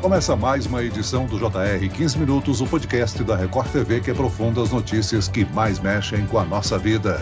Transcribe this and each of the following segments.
Começa mais uma edição do JR 15 Minutos, o podcast da Record TV que aprofunda as notícias que mais mexem com a nossa vida.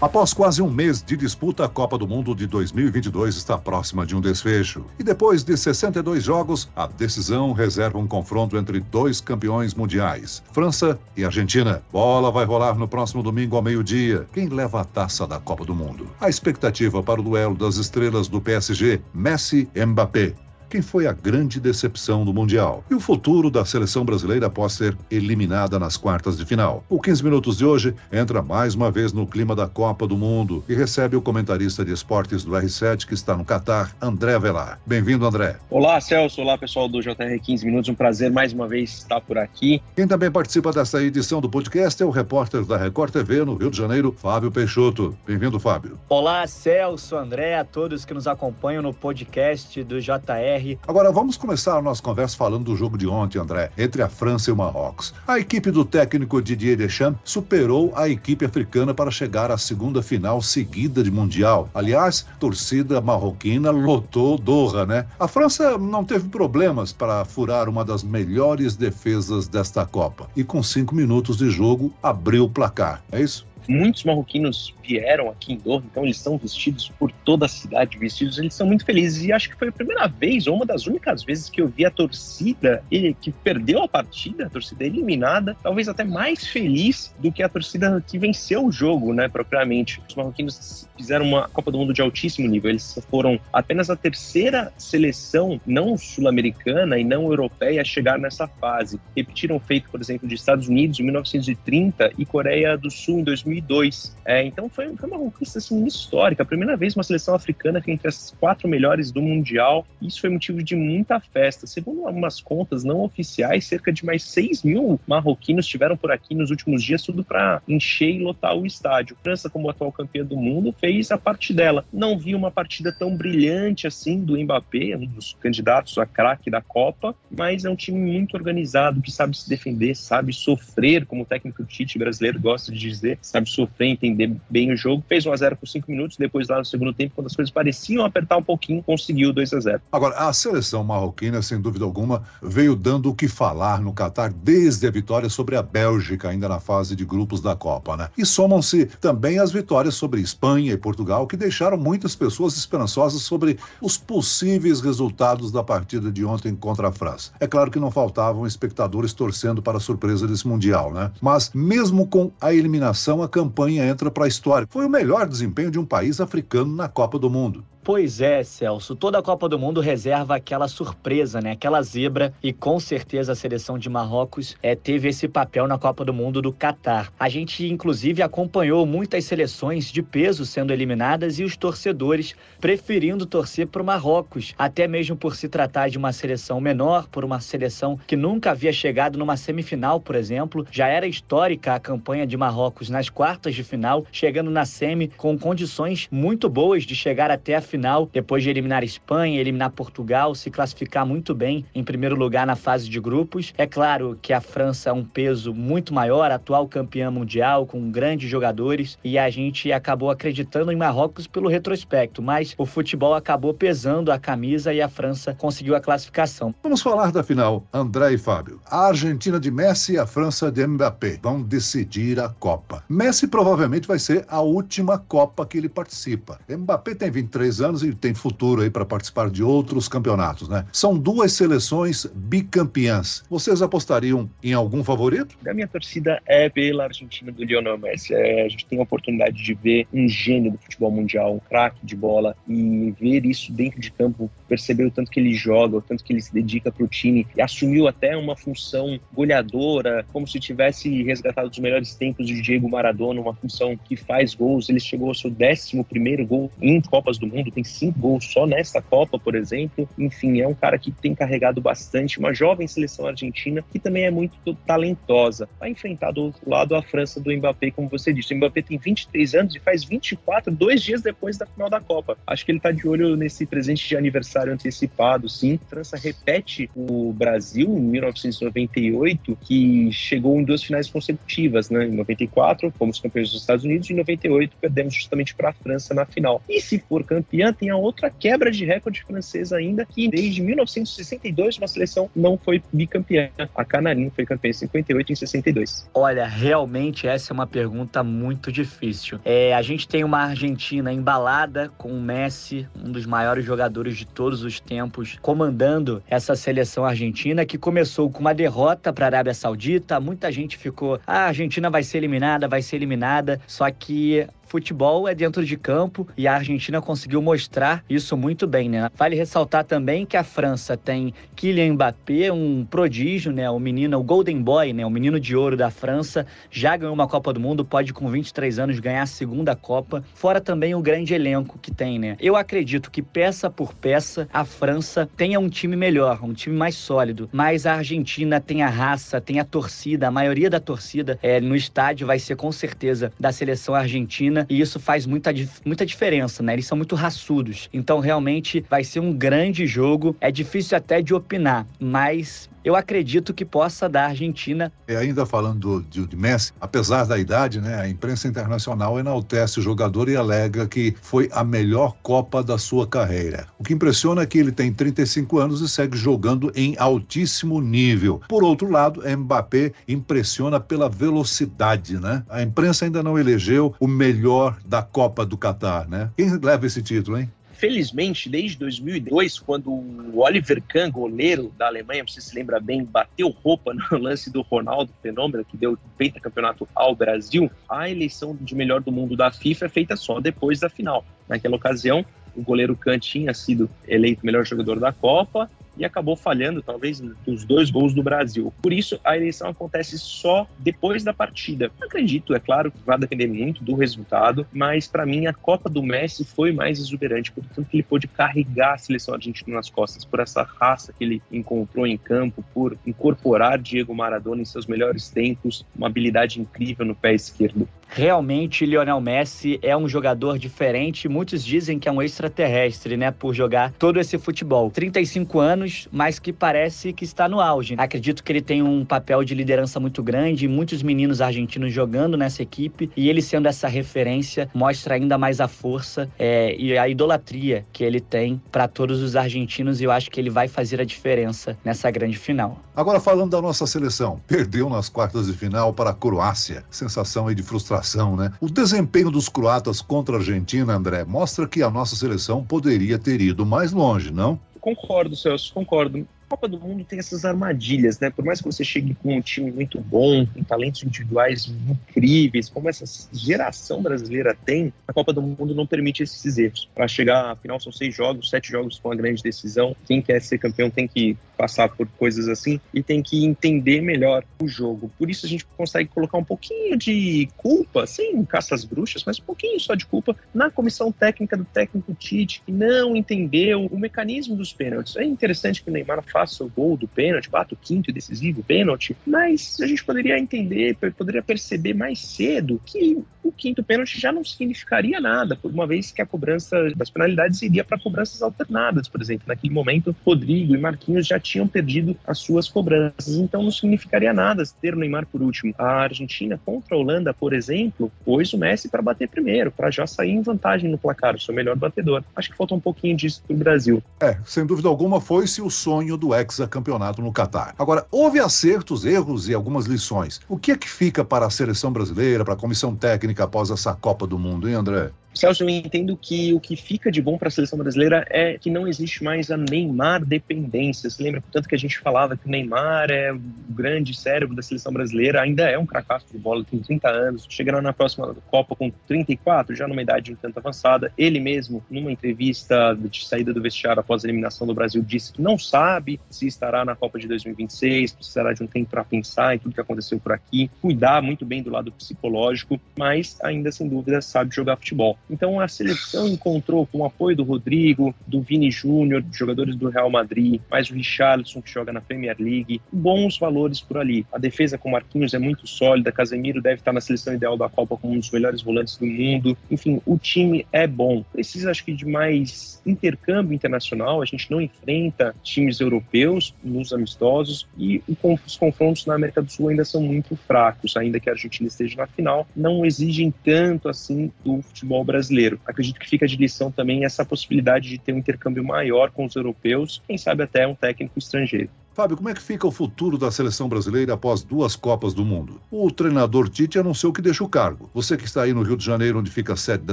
Após quase um mês de disputa, a Copa do Mundo de 2022 está próxima de um desfecho. E depois de 62 jogos, a decisão reserva um confronto entre dois campeões mundiais, França e Argentina. Bola vai rolar no próximo domingo ao meio-dia. Quem leva a taça da Copa do Mundo? A expectativa para o duelo das estrelas do PSG, Messi e Mbappé quem foi a grande decepção do Mundial e o futuro da seleção brasileira após ser eliminada nas quartas de final. O 15 Minutos de hoje entra mais uma vez no clima da Copa do Mundo e recebe o comentarista de esportes do R7 que está no Catar, André Velar. Bem-vindo, André. Olá, Celso. Olá, pessoal do JR 15 Minutos. Um prazer mais uma vez estar por aqui. Quem também participa dessa edição do podcast é o repórter da Record TV no Rio de Janeiro, Fábio Peixoto. Bem-vindo, Fábio. Olá, Celso, André, a todos que nos acompanham no podcast do JR Agora vamos começar a nossa conversa falando do jogo de ontem, André, entre a França e o Marrocos. A equipe do técnico Didier Deschamps superou a equipe africana para chegar à segunda final seguida de Mundial. Aliás, torcida marroquina lotou Doha, né? A França não teve problemas para furar uma das melhores defesas desta Copa e com cinco minutos de jogo abriu o placar. É isso? Muitos marroquinos vieram aqui em Doha, então eles estão vestidos por toda a cidade, vestidos, eles são muito felizes. E acho que foi a primeira vez, ou uma das únicas vezes, que eu vi a torcida que perdeu a partida, a torcida eliminada, talvez até mais feliz do que a torcida que venceu o jogo, né, propriamente. Os marroquinos fizeram uma Copa do Mundo de altíssimo nível, eles foram apenas a terceira seleção não sul-americana e não europeia a chegar nessa fase. Repetiram o feito, por exemplo, de Estados Unidos em 1930 e Coreia do Sul em 2000 2002. É, então foi, foi, uma conquista assim, histórica. A primeira vez uma seleção africana que entre as quatro melhores do Mundial. Isso foi motivo de muita festa. Segundo algumas contas não oficiais, cerca de mais 6 mil marroquinos estiveram por aqui nos últimos dias, tudo para encher e lotar o estádio. A França, como atual campeã do mundo, fez a parte dela. Não vi uma partida tão brilhante assim do Mbappé, um dos candidatos a craque da Copa, mas é um time muito organizado, que sabe se defender, sabe sofrer, como o técnico Tite brasileiro gosta de dizer, sabe sofrer, entender bem o jogo. Fez 1 a 0 por 5 minutos, depois lá no segundo tempo, quando as coisas pareciam apertar um pouquinho, conseguiu 2 a 0. Agora, a seleção marroquina, sem dúvida alguma, veio dando o que falar no Catar desde a vitória sobre a Bélgica, ainda na fase de grupos da Copa, né? E somam-se também as vitórias sobre Espanha e Portugal, que deixaram muitas pessoas esperançosas sobre os possíveis resultados da partida de ontem contra a França. É claro que não faltavam espectadores torcendo para a surpresa desse Mundial, né? Mas mesmo com a eliminação, a campanha entra para a história. Foi o melhor desempenho de um país africano na Copa do Mundo. Pois é, Celso. Toda a Copa do Mundo reserva aquela surpresa, né? Aquela zebra. E com certeza a seleção de Marrocos é, teve esse papel na Copa do Mundo do Catar. A gente, inclusive, acompanhou muitas seleções de peso sendo eliminadas e os torcedores preferindo torcer para o Marrocos, até mesmo por se tratar de uma seleção menor, por uma seleção que nunca havia chegado numa semifinal, por exemplo. Já era histórica a campanha de Marrocos nas quartas de final, chegando na semi com condições muito boas de chegar até a final, depois de eliminar Espanha, eliminar Portugal, se classificar muito bem em primeiro lugar na fase de grupos. É claro que a França é um peso muito maior, atual campeã mundial, com grandes jogadores, e a gente acabou acreditando em Marrocos pelo retrospecto, mas o futebol acabou pesando a camisa e a França conseguiu a classificação. Vamos falar da final, André e Fábio. A Argentina de Messi e a França de Mbappé vão decidir a Copa. Messi provavelmente vai ser a última Copa que ele participa. Mbappé tem 23 anos e tem futuro aí para participar de outros campeonatos, né? São duas seleções bicampeãs. Vocês apostariam em algum favorito? A minha torcida é pela Argentina do Lionel Messi. É, a gente tem a oportunidade de ver um gênio do futebol mundial, um craque de bola e ver isso dentro de campo, perceber o tanto que ele joga, o tanto que ele se dedica para o time e assumiu até uma função goleadora, como se tivesse resgatado os melhores tempos de Diego Maradona, uma função que faz gols. Ele chegou ao seu 11 primeiro gol em Copas do Mundo, tem cinco gols só nesta Copa, por exemplo. Enfim, é um cara que tem carregado bastante, uma jovem seleção argentina que também é muito talentosa. Vai enfrentar do outro lado a França do Mbappé, como você disse. O Mbappé tem 23 anos e faz 24, dois dias depois da final da Copa. Acho que ele está de olho nesse presente de aniversário antecipado, sim. A França repete o Brasil em 1998, que chegou em duas finais consecutivas, né? Em 94, fomos campeões dos Estados Unidos, e em 98 perdemos justamente para a França na final. E se for campeão, tem a outra quebra de recorde francesa ainda, que desde 1962 uma seleção não foi bicampeã. A Canarinho foi campeã em 58 e em 62. Olha, realmente essa é uma pergunta muito difícil. É, a gente tem uma Argentina embalada com o Messi, um dos maiores jogadores de todos os tempos, comandando essa seleção argentina que começou com uma derrota para a Arábia Saudita. Muita gente ficou, ah, a Argentina vai ser eliminada, vai ser eliminada. Só que futebol é dentro de campo e a Argentina conseguiu mostrar isso muito bem, né? Vale ressaltar também que a França tem Kylian Mbappé, um prodígio, né? O menino, o Golden Boy, né? O menino de ouro da França, já ganhou uma Copa do Mundo, pode com 23 anos ganhar a segunda Copa. Fora também o grande elenco que tem, né? Eu acredito que peça por peça a França tenha um time melhor, um time mais sólido, mas a Argentina tem a raça, tem a torcida, a maioria da torcida é, no estádio vai ser com certeza da seleção argentina e isso faz muita, muita diferença, né? Eles são muito raçudos. Então, realmente, vai ser um grande jogo. É difícil até de opinar, mas eu acredito que possa dar a Argentina. E ainda falando de, de, Messi, apesar da idade, né, a imprensa internacional enaltece o jogador e alega que foi a melhor Copa da sua carreira. O que impressiona é que ele tem 35 anos e segue jogando em altíssimo nível. Por outro lado, Mbappé impressiona pela velocidade, né? A imprensa ainda não elegeu o melhor da Copa do Catar, né? Quem leva esse título, hein? felizmente, desde 2002, quando o Oliver Kahn, goleiro da Alemanha, você se lembra bem, bateu roupa no lance do Ronaldo Fenômeno, que deu campeonato ao Brasil, a eleição de melhor do mundo da FIFA é feita só depois da final. Naquela ocasião, o goleiro Kahn tinha sido eleito melhor jogador da Copa e acabou falhando, talvez, nos dois gols do Brasil. Por isso, a eleição acontece só depois da partida. Acredito, é claro, que vai depender muito do resultado, mas para mim a Copa do Messi foi mais exuberante, por tanto que ele pôde carregar a seleção argentina nas costas, por essa raça que ele encontrou em campo, por incorporar Diego Maradona em seus melhores tempos, uma habilidade incrível no pé esquerdo. Realmente, Lionel Messi é um jogador diferente. Muitos dizem que é um extraterrestre, né? Por jogar todo esse futebol. 35 anos, mas que parece que está no auge. Acredito que ele tem um papel de liderança muito grande, muitos meninos argentinos jogando nessa equipe. E ele sendo essa referência, mostra ainda mais a força é, e a idolatria que ele tem para todos os argentinos. E eu acho que ele vai fazer a diferença nessa grande final. Agora, falando da nossa seleção, perdeu nas quartas de final para a Croácia. Sensação aí de frustração né? O desempenho dos croatas contra a Argentina, André, mostra que a nossa seleção poderia ter ido mais longe, não? Concordo, Celso, concordo. Copa do Mundo tem essas armadilhas, né? Por mais que você chegue com um time muito bom, com talentos individuais incríveis, como essa geração brasileira tem, a Copa do Mundo não permite esses erros. Para chegar à final são seis jogos, sete jogos com a grande decisão. Quem quer ser campeão tem que passar por coisas assim e tem que entender melhor o jogo. Por isso a gente consegue colocar um pouquinho de culpa, sem caça às bruxas, mas um pouquinho só de culpa na comissão técnica do técnico Tite, que não entendeu o mecanismo dos pênaltis. É interessante que o Neymar o gol do pênalti, bata o quinto e decisivo pênalti, mas a gente poderia entender, poderia perceber mais cedo que o quinto pênalti já não significaria nada, por uma vez que a cobrança das penalidades iria para cobranças alternadas, por exemplo. Naquele momento, Rodrigo e Marquinhos já tinham perdido as suas cobranças, então não significaria nada ter o Neymar por último. A Argentina contra a Holanda, por exemplo, pôs o Messi para bater primeiro, para já sair em vantagem no placar, o seu melhor batedor. Acho que falta um pouquinho disso para o Brasil. É, sem dúvida alguma foi-se o sonho do hexacampeonato no Catar. Agora, houve acertos, erros e algumas lições. O que é que fica para a seleção brasileira, para a comissão técnica após essa Copa do Mundo, hein, André? Celso, eu entendo que o que fica de bom para a seleção brasileira é que não existe mais a Neymar dependência. Você lembra, portanto, que a gente falava que o Neymar é o grande cérebro da seleção brasileira, ainda é um cracaço de bola, tem 30 anos, chegará na próxima Copa com 34, já numa idade um tanto avançada. Ele mesmo, numa entrevista de saída do vestiário após a eliminação do Brasil, disse que não sabe se estará na Copa de 2026, precisará de um tempo para pensar em tudo que aconteceu por aqui, cuidar muito bem do lado psicológico, mas ainda sem dúvida sabe jogar futebol. Então a seleção encontrou, com o apoio do Rodrigo, do Vini Júnior, jogadores do Real Madrid, mais o Richarlison, que joga na Premier League, bons valores por ali. A defesa com Marquinhos é muito sólida, Casemiro deve estar na seleção ideal da Copa como um dos melhores volantes do mundo. Enfim, o time é bom. Precisa, acho que, de mais intercâmbio internacional. A gente não enfrenta times europeus europeus nos amistosos e os confrontos na América do Sul ainda são muito fracos, ainda que a Argentina esteja na final, não exigem tanto assim do futebol brasileiro. Acredito que fica de lição também essa possibilidade de ter um intercâmbio maior com os europeus, quem sabe até um técnico estrangeiro. Fábio, como é que fica o futuro da seleção brasileira após duas Copas do Mundo? O treinador Tite anunciou que deixa o cargo. Você que está aí no Rio de Janeiro, onde fica a sede da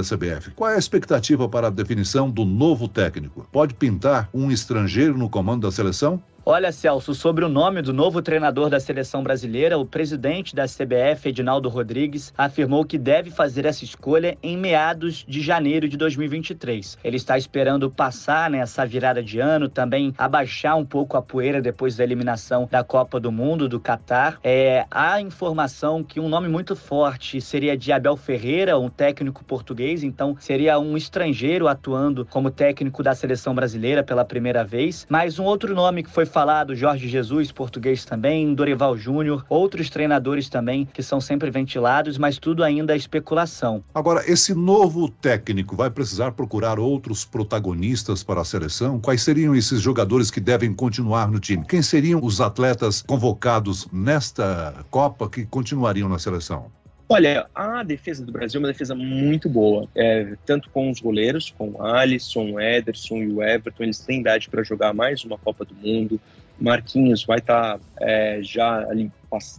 CBF, qual é a expectativa para a definição do novo técnico? Pode pintar um estrangeiro no comando da seleção? Olha, Celso, sobre o nome do novo treinador da seleção brasileira, o presidente da CBF, Edinaldo Rodrigues, afirmou que deve fazer essa escolha em meados de janeiro de 2023. Ele está esperando passar nessa virada de ano, também abaixar um pouco a poeira depois da eliminação da Copa do Mundo do Catar. É, há informação que um nome muito forte seria de Abel Ferreira, um técnico português, então seria um estrangeiro atuando como técnico da seleção brasileira pela primeira vez. Mas um outro nome que foi falado Jorge Jesus, português também, Dorival Júnior, outros treinadores também que são sempre ventilados, mas tudo ainda é especulação. Agora, esse novo técnico vai precisar procurar outros protagonistas para a seleção? Quais seriam esses jogadores que devem continuar no time? Quem seriam os atletas convocados nesta Copa que continuariam na seleção? Olha, a defesa do Brasil é uma defesa muito boa, é, tanto com os goleiros, com Alisson, Ederson e o Everton, eles têm idade para jogar mais uma Copa do Mundo. Marquinhos vai estar tá, é, já ali,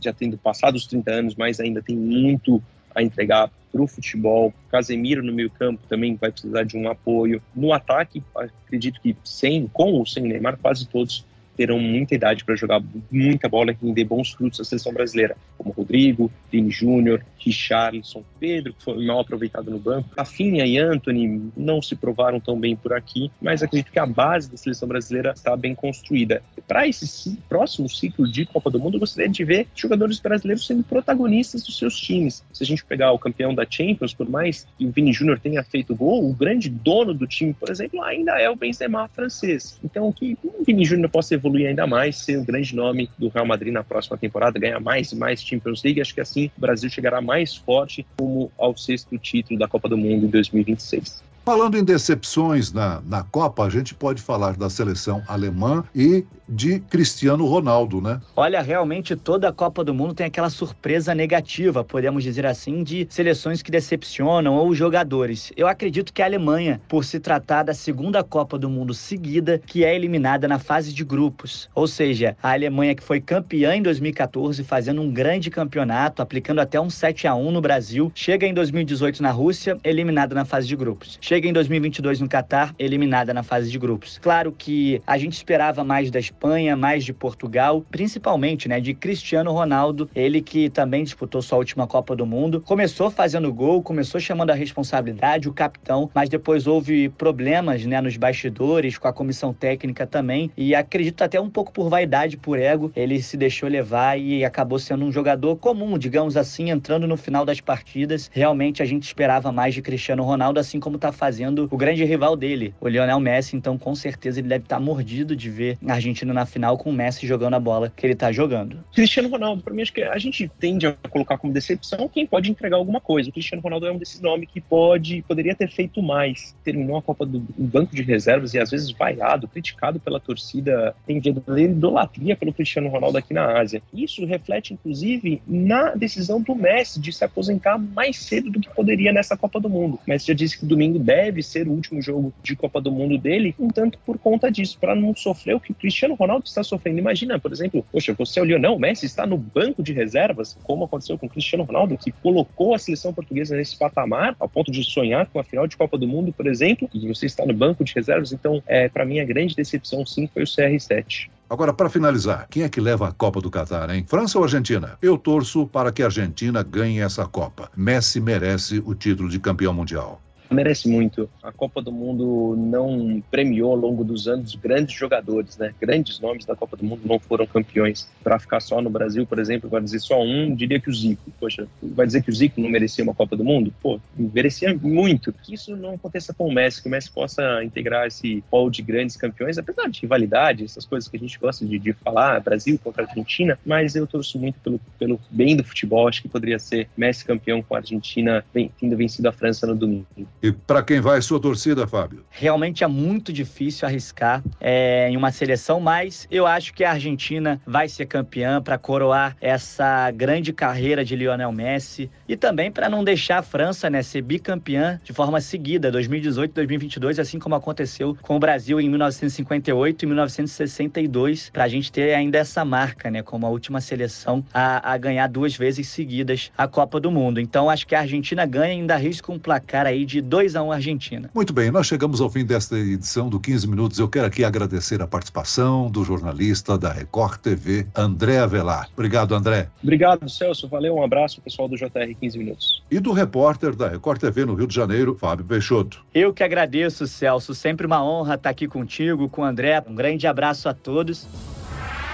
já tendo passado os 30 anos, mas ainda tem muito a entregar para o futebol. Casemiro no meio campo também vai precisar de um apoio. No ataque, acredito que sem, com ou sem Neymar, quase todos terão muita idade para jogar muita bola e render bons frutos à seleção brasileira, como Rodrigo, Vini Júnior, Richarlison, Pedro, que foi mal aproveitado no banco. Rafinha e Anthony não se provaram tão bem por aqui, mas acredito que a base da seleção brasileira está bem construída. Para esse próximo ciclo de Copa do Mundo, eu gostaria de ver jogadores brasileiros sendo protagonistas dos seus times. Se a gente pegar o campeão da Champions, por mais que o Vini Júnior tenha feito gol, o grande dono do time, por exemplo, ainda é o Benzema francês. Então, que o Vini Júnior possa evoluir ainda mais, ser o grande nome do Real Madrid na próxima temporada, ganhar mais e mais Champions League, acho que assim o Brasil chegará mais forte como ao sexto título da Copa do Mundo em 2026. Falando em decepções na, na Copa, a gente pode falar da seleção alemã e de Cristiano Ronaldo, né? Olha, realmente toda a Copa do Mundo tem aquela surpresa negativa, podemos dizer assim, de seleções que decepcionam ou jogadores. Eu acredito que a Alemanha, por se tratar da segunda Copa do Mundo seguida, que é eliminada na fase de grupos. Ou seja, a Alemanha que foi campeã em 2014, fazendo um grande campeonato, aplicando até um 7 a 1 no Brasil, chega em 2018 na Rússia, eliminada na fase de grupos. Chega em 2022 no Catar, eliminada na fase de grupos. Claro que a gente esperava mais da Espanha, mais de Portugal, principalmente, né, de Cristiano Ronaldo, ele que também disputou sua última Copa do Mundo. Começou fazendo gol, começou chamando a responsabilidade, o capitão, mas depois houve problemas, né, nos bastidores, com a comissão técnica também, e acredito até um pouco por vaidade, por ego, ele se deixou levar e acabou sendo um jogador comum, digamos assim, entrando no final das partidas. Realmente a gente esperava mais de Cristiano Ronaldo, assim como tá fazendo o grande rival dele, o Lionel Messi. Então, com certeza, ele deve estar tá mordido de ver a Argentina na final com o Messi jogando a bola que ele está jogando. Cristiano Ronaldo, para mim, acho que a gente tende a colocar como decepção quem pode entregar alguma coisa. O Cristiano Ronaldo é um desses nomes que pode, poderia ter feito mais. Terminou a Copa do banco de reservas e às vezes vaiado, criticado pela torcida. Tem verdadeira idolatria pelo Cristiano Ronaldo aqui na Ásia. Isso reflete, inclusive, na decisão do Messi de se aposentar mais cedo do que poderia nessa Copa do Mundo. Messi já disse que domingo deve ser o último jogo de Copa do Mundo dele, um tanto por conta disso, para não sofrer o que Cristiano Ronaldo está sofrendo. Imagina, por exemplo, poxa, você não, o Messi está no banco de reservas, como aconteceu com o Cristiano Ronaldo, que colocou a seleção portuguesa nesse patamar, ao ponto de sonhar com a final de Copa do Mundo, por exemplo, e você está no banco de reservas. Então, é, para mim, a grande decepção, sim, foi o CR7. Agora, para finalizar, quem é que leva a Copa do Catar, hein? França ou Argentina? Eu torço para que a Argentina ganhe essa Copa. Messi merece o título de campeão mundial merece muito. A Copa do Mundo não premiou ao longo dos anos grandes jogadores, né? Grandes nomes da Copa do Mundo não foram campeões. Para ficar só no Brasil, por exemplo, vai dizer só um, diria que o Zico. Poxa, vai dizer que o Zico não merecia uma Copa do Mundo? Pô, merecia muito. Que isso não aconteça com o Messi, que o Messi possa integrar esse hall de grandes campeões, apesar de rivalidade, essas coisas que a gente gosta de, de falar, Brasil contra Argentina, mas eu torço muito pelo, pelo bem do futebol. Acho que poderia ser Messi campeão com a Argentina tendo vencido a França no domingo. E para quem vai sua torcida, Fábio? Realmente é muito difícil arriscar é, em uma seleção, mas eu acho que a Argentina vai ser campeã para coroar essa grande carreira de Lionel Messi e também para não deixar a França né, ser bicampeã de forma seguida, 2018 2022, assim como aconteceu com o Brasil em 1958 e 1962, para a gente ter ainda essa marca, né, como a última seleção a, a ganhar duas vezes seguidas a Copa do Mundo. Então acho que a Argentina ganha e ainda arrisca um placar aí de 2 a 1 Argentina. Muito bem, nós chegamos ao fim desta edição do 15 Minutos. Eu quero aqui agradecer a participação do jornalista da Record TV, André Avelar. Obrigado, André. Obrigado, Celso. Valeu, um abraço, pessoal do JR 15 Minutos. E do repórter da Record TV no Rio de Janeiro, Fábio Peixoto. Eu que agradeço, Celso. Sempre uma honra estar aqui contigo, com o André. Um grande abraço a todos.